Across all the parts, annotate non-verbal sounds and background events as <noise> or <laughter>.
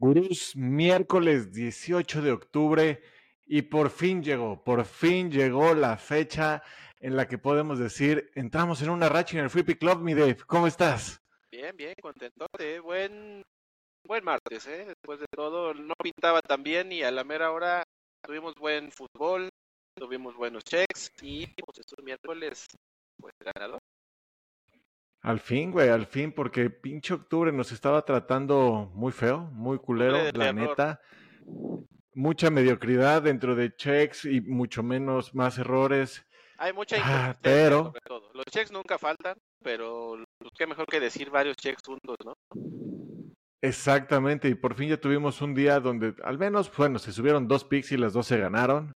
Gurús, miércoles 18 de octubre y por fin llegó, por fin llegó la fecha en la que podemos decir, entramos en una racha en el Free Club, mi Dave. ¿Cómo estás? Bien, bien, contento. Buen, buen martes, ¿eh? Después de todo, no pintaba tan bien y a la mera hora tuvimos buen fútbol, tuvimos buenos checks y pues estos miércoles, pues ganador. Al fin, güey, al fin, porque pinche octubre nos estaba tratando muy feo, muy culero, la neta. Mucha mediocridad dentro de checks y mucho menos más errores. Hay mucha ah, pero Los checks nunca faltan, pero qué mejor que decir varios checks juntos, ¿no? Exactamente, y por fin ya tuvimos un día donde al menos, bueno, se subieron dos picks y las dos se ganaron.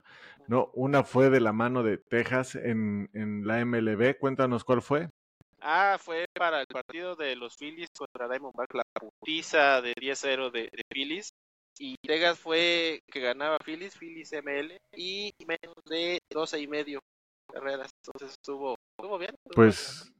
No, una fue de la mano de Texas en, en la MLB. Cuéntanos cuál fue. Ah, fue para el partido de los Phillies contra Diamondback, la putiza de 10-0 de, Phillies. Y Vegas fue que ganaba Phillies, Phillies ML, y menos de 12 y medio carreras. Entonces estuvo, estuvo bien. pues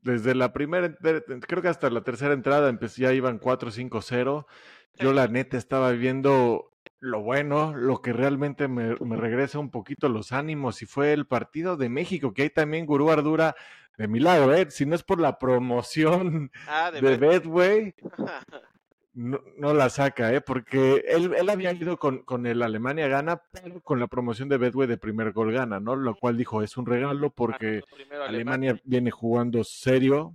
desde la primera, creo que hasta la tercera entrada empecé, ya iban 4-5-0. Yo la neta estaba viendo lo bueno, lo que realmente me, regresa un poquito los ánimos y fue el partido de México, que hay también Gurú Ardura de milagro, ¿eh? Si no es por la promoción <laughs> ah, de, Bedway, <laughs> no, no, la saca, ¿eh? Porque él, él había ido con, con, el Alemania gana, pero con la promoción de Bedway de primer gol gana, ¿no? Lo cual dijo, es un regalo porque Alemania viene jugando serio,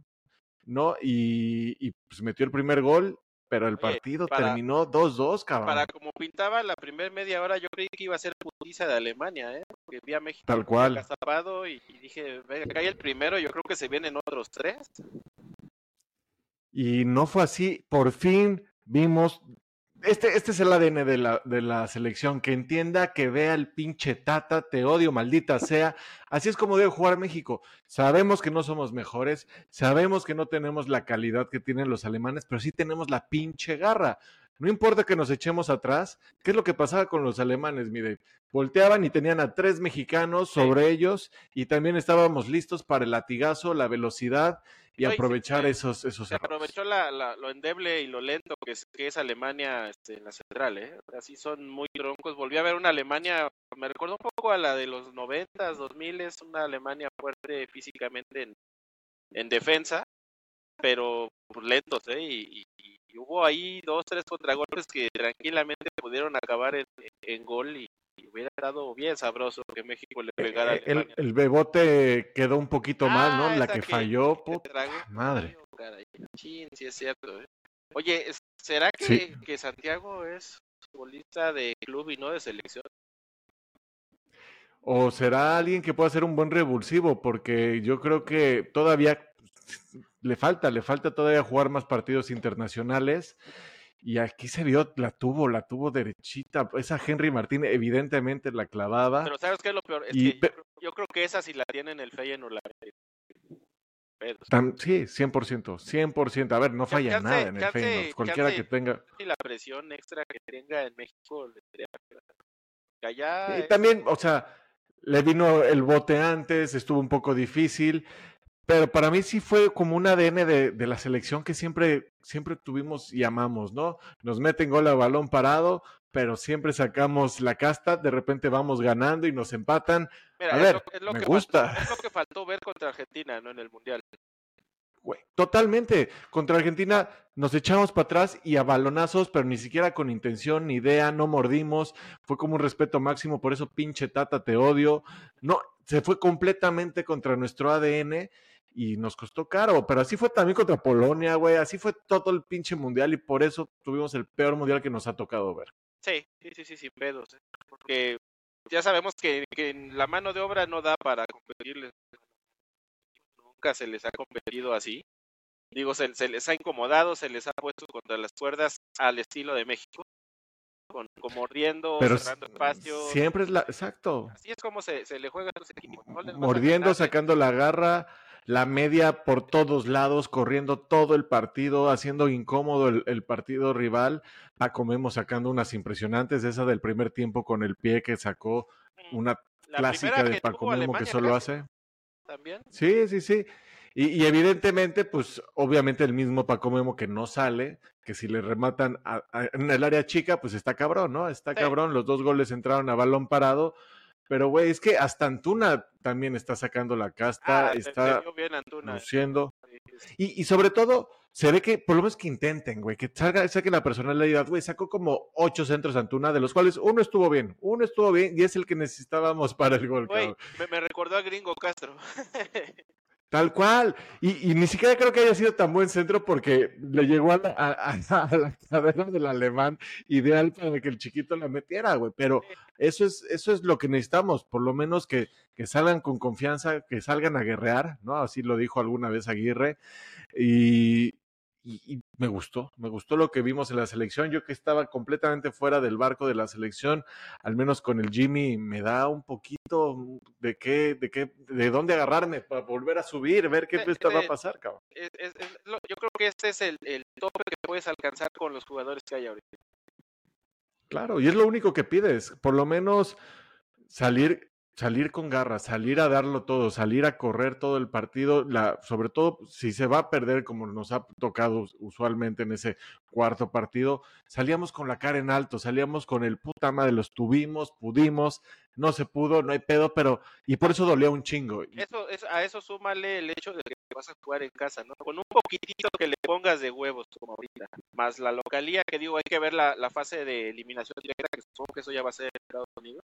¿no? Y, y pues metió el primer gol pero el partido terminó 2-2, cabrón. Para como pintaba la primera media hora, yo creí que iba a ser putiza de Alemania, ¿eh? Porque vi a México Tal cual. y, y dije, venga, acá hay el primero, yo creo que se vienen otros tres. Y no fue así. Por fin vimos este, este es el ADN de la, de la selección, que entienda, que vea el pinche tata, te odio, maldita sea. Así es como debe jugar México. Sabemos que no somos mejores, sabemos que no tenemos la calidad que tienen los alemanes, pero sí tenemos la pinche garra. No importa que nos echemos atrás, ¿qué es lo que pasaba con los alemanes, mire? Volteaban y tenían a tres mexicanos sobre ellos y también estábamos listos para el latigazo, la velocidad y aprovechar esos esos se aprovechó la, lo endeble y lo lento que es, que es Alemania este, en la central eh así son muy troncos. Volví a ver una Alemania me recuerdo un poco a la de los noventas dos miles una Alemania fuerte físicamente en, en defensa pero pues, lentos eh y, hubo ahí dos tres contragolpes que tranquilamente pudieron acabar en, en gol y, hubiera estado bien sabroso que México le eh, pegara. Eh, el, el, bebote quedó un poquito mal, ¿no? Ah, la que, falló, madre. sí es cierto. ¿eh? Oye, ¿será que, que Santiago es futbolista de club y no de selección? ¿O será alguien que pueda ser un buen revulsivo? Porque yo creo que todavía le falta, le falta todavía jugar más partidos internacionales y aquí se vio, la tuvo, la tuvo derechita. Esa Henry Martín evidentemente la clavaba. Pero ¿sabes qué es lo peor? Es que yo, creo que esa si la tienen el Feyenoord la sí, 100%, 100%. A ver, no falla nada en el Feyenoord. Cualquiera que tenga. Y la presión extra que tenga en México le y también, o sea, le vino el bote antes, estuvo un poco difícil. Pero para mí sí fue como un ADN de, de, la selección que siempre, siempre tuvimos y amamos, ¿no? Nos meten gol a balón parado, pero siempre sacamos la casta, de repente vamos ganando y nos empatan. a ver, me gusta. es lo que faltó ver contra Argentina, ¿no? En el Mundial. totalmente. Contra Argentina nos echamos para atrás y a balonazos, pero ni siquiera con intención ni idea, no mordimos. Fue como un respeto máximo, por eso pinche tata, te odio. No, se fue completamente contra nuestro ADN y nos costó caro, pero así fue también contra Polonia, güey, así fue todo el pinche mundial y por eso tuvimos el peor mundial que nos ha tocado ver. Sí, sí, sí, sí, sin pedos, ¿eh? porque ya sabemos que, que, la mano de obra no da para competirles, nunca se les ha competido así, digo, se, se les ha incomodado, se les ha puesto contra las cuerdas al estilo de México, con, mordiendo, cerrando espacio. Siempre es la, exacto. Así es como se, se le juega a los equipos. Mordiendo, sacando la garra, la media por todos lados, corriendo todo el partido, haciendo incómodo el, partido rival. Paco Memo sacando unas impresionantes, esa del primer tiempo con el pie que sacó, mm, una clásica de Paco Memo que solo hace. ¿También? Sí, sí, sí. Y, evidentemente, pues obviamente el mismo Paco Memo que no sale, que si le rematan en el área chica, pues está cabrón, ¿no? Está cabrón, los dos goles entraron a balón parado. Pero, güey, es que hasta Antuna también está sacando la casta, ah, está luciendo. Y, y sobre todo, se ve que, por lo menos que intenten, güey, que salga, saquen la personalidad, güey, sacó como ocho centros Antuna, de los cuales uno estuvo bien, uno estuvo bien y es el que necesitábamos para el gol. Güey, me, me, recordó a Gringo Castro. <laughs> Tal cual. Y, ni siquiera creo que haya sido tan buen centro porque le llegó a la, a, <laughs> la cadera del alemán ideal para que el chiquito la metiera, güey. Pero eso es, eso es lo que necesitamos, por lo menos que, que salgan con confianza, que salgan a guerrear, ¿no? Así lo dijo alguna vez Aguirre. Y, y, me gustó, me gustó lo que vimos en la selección. Yo que estaba completamente fuera del barco de la selección, al menos con el Jimmy, me da un poquito de qué, de qué, de dónde agarrarme para volver a subir, ver qué va a pasar, cabrón. yo creo que este es el, el tope que puedes alcanzar con los jugadores que hay ahorita. Claro, y es lo único que pides, por lo menos salir salir con garras, salir a darlo todo, salir a correr todo el partido, la, sobre todo si se va a perder como nos ha tocado usualmente en ese cuarto partido, salíamos con la cara en alto, salíamos con el puta madre, los tuvimos, pudimos, no se pudo, no hay pedo, pero y por eso dolía un chingo. Eso, a eso súmale el hecho de que vas a jugar en casa, ¿no? Con un poquitito que le pongas de huevos como ahorita, más la localía que digo, hay que ver la, la fase de eliminación directa, que supongo que eso ya va a ser en Estados Unidos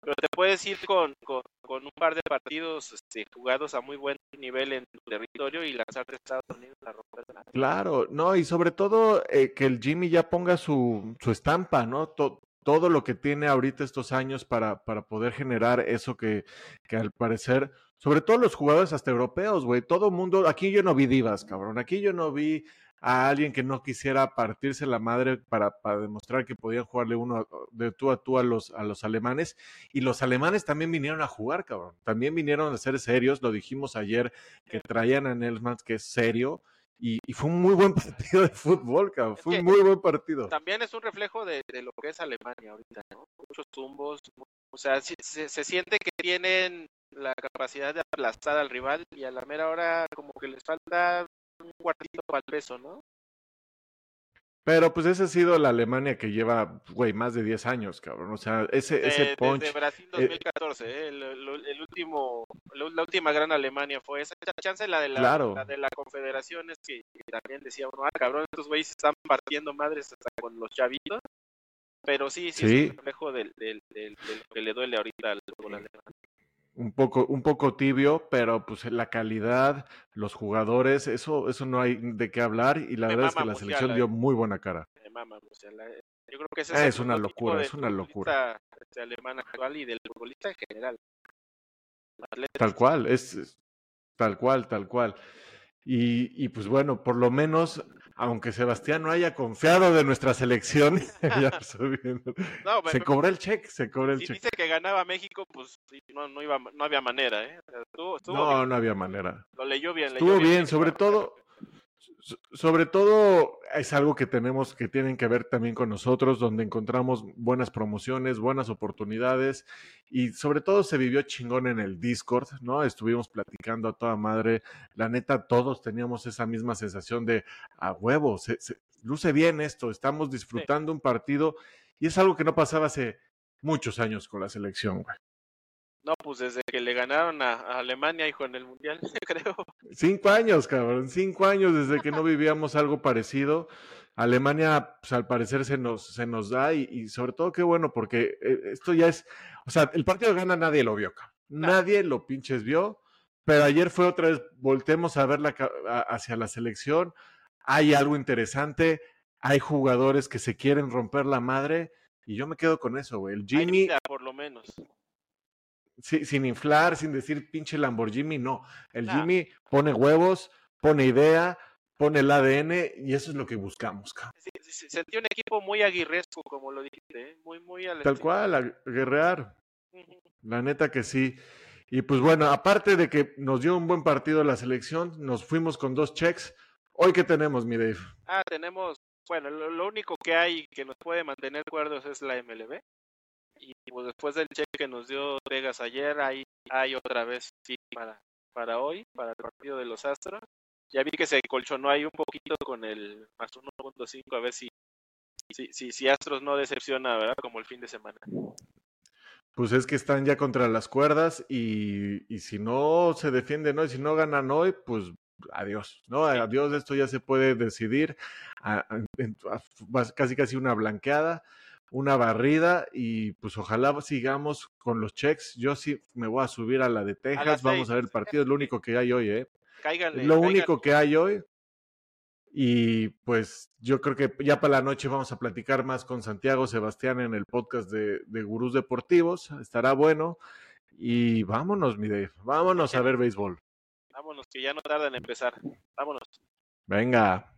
pero te puedes ir con, con, un par de partidos este, jugados a muy buen nivel en tu territorio y lanzarte a Estados Unidos a romper Claro, no, y sobre todo eh, que el Jimmy ya ponga su, su estampa, ¿no? todo lo que tiene ahorita estos años para, para poder generar eso que, que al parecer, sobre todo los jugadores hasta europeos, güey, todo mundo, aquí yo no vi divas, cabrón, aquí yo no vi a alguien que no quisiera partirse la madre para, para, demostrar que podían jugarle uno de tú a tú a los, a los alemanes. Y los alemanes también vinieron a jugar, cabrón. También vinieron a ser serios. Lo dijimos ayer que traían a Nelsmans, que es serio. Y, fue un muy buen <laughs> partido de fútbol, cabrón. Fue un muy buen partido. También es un reflejo de, lo que es Alemania ahorita, ¿no? Muchos tumbos. O sea, se, se siente que tienen la capacidad de aplastar al rival y a la mera hora como que les falta cuartito para el peso, ¿no? Pero pues esa ha sido la Alemania que lleva, güey, más de 10 años, cabrón. O sea, ese, ese punch. Desde Brasil 2014, eh, el, el, último, la última gran Alemania fue esa. Chance la de la, la de la Confederación es que, también decía uno, ah, cabrón, estos güeyes están partiendo madres hasta con los chavitos. Pero sí, sí, es un reflejo del, del, del, que le duele ahorita al fútbol alemán un poco, un poco tibio, pero pues la calidad, los jugadores, eso, eso no hay de qué hablar y la verdad es que la selección dio muy buena cara. yo creo que ese es, es una locura, es una locura. Este alemán actual y del futbolista en general. Tal cual, es tal cual, tal cual. Y, y pues bueno, por lo menos aunque Sebastián no haya confiado de nuestra selección, <laughs> <laughs> se cobró el cheque, se cobró el si cheque. dice que ganaba México, pues no, no, iba, no había manera, ¿eh? no, no había manera. Lo leyó bien. Estuvo bien, sobre todo, <laughs> sobre todo es algo que tenemos que tienen que ver también con nosotros, donde encontramos buenas promociones, buenas oportunidades y sobre todo se vivió chingón en el Discord, ¿no? Estuvimos platicando a toda madre, la neta todos teníamos esa misma sensación de a huevo, se, luce bien esto, estamos disfrutando un partido y es algo que no pasaba hace muchos años con la selección, güey. No, pues desde que le ganaron a, Alemania, hijo, en el Mundial, <laughs> creo. Cinco años, cabrón, cinco años desde que no vivíamos algo parecido. Alemania, pues al parecer se nos, se nos da y, sobre todo qué bueno, porque eh, esto ya es, o sea, el partido gana nadie lo vio, cabrón. Nadie lo pinches vio, pero ayer fue otra vez, voltemos a ver la, hacia la selección, hay algo interesante, hay jugadores que se quieren romper la madre y yo me quedo con eso, güey. El Jimmy... por lo menos sin inflar, sin decir pinche Lamborghini, no. El Jimmy pone huevos, pone idea, pone el ADN y eso es lo que buscamos. sentí un equipo muy aguirresco, como lo dijiste, ¿eh? muy, muy Tal cual, a guerrear. La neta que sí. Y pues bueno, aparte de que nos dio un buen partido la selección, nos fuimos con dos checks. Hoy qué tenemos, mi Dave? Ah, tenemos, bueno, lo, lo único que hay que nos puede mantener cuerdos es la MLB y pues después del cheque que nos dio Vegas ayer, ahí hay otra vez sí para, para hoy, para el partido de los Astros. Ya vi que se colchonó ahí un poquito con el más 1.5, a ver si, si, si, si Astros no decepciona, ¿verdad? Como el fin de semana. Pues es que están ya contra las cuerdas y, y si no se defienden hoy, si no ganan hoy, pues adiós, ¿no? Adiós, esto ya se puede decidir, a, a, a, casi casi una blanqueada, una barrida y pues ojalá sigamos con los checks. Yo sí me voy a subir a la de Texas, vamos a ver el partido, es lo único que hay hoy, ¿eh? Lo único que hay hoy. Y pues yo creo que ya para la noche vamos a platicar más con Santiago Sebastián en el podcast de, de Gurús Deportivos. Estará bueno. Y vámonos, mi Dave. Vámonos a ver béisbol. Vámonos, que ya no tarda en empezar. Vámonos. Venga.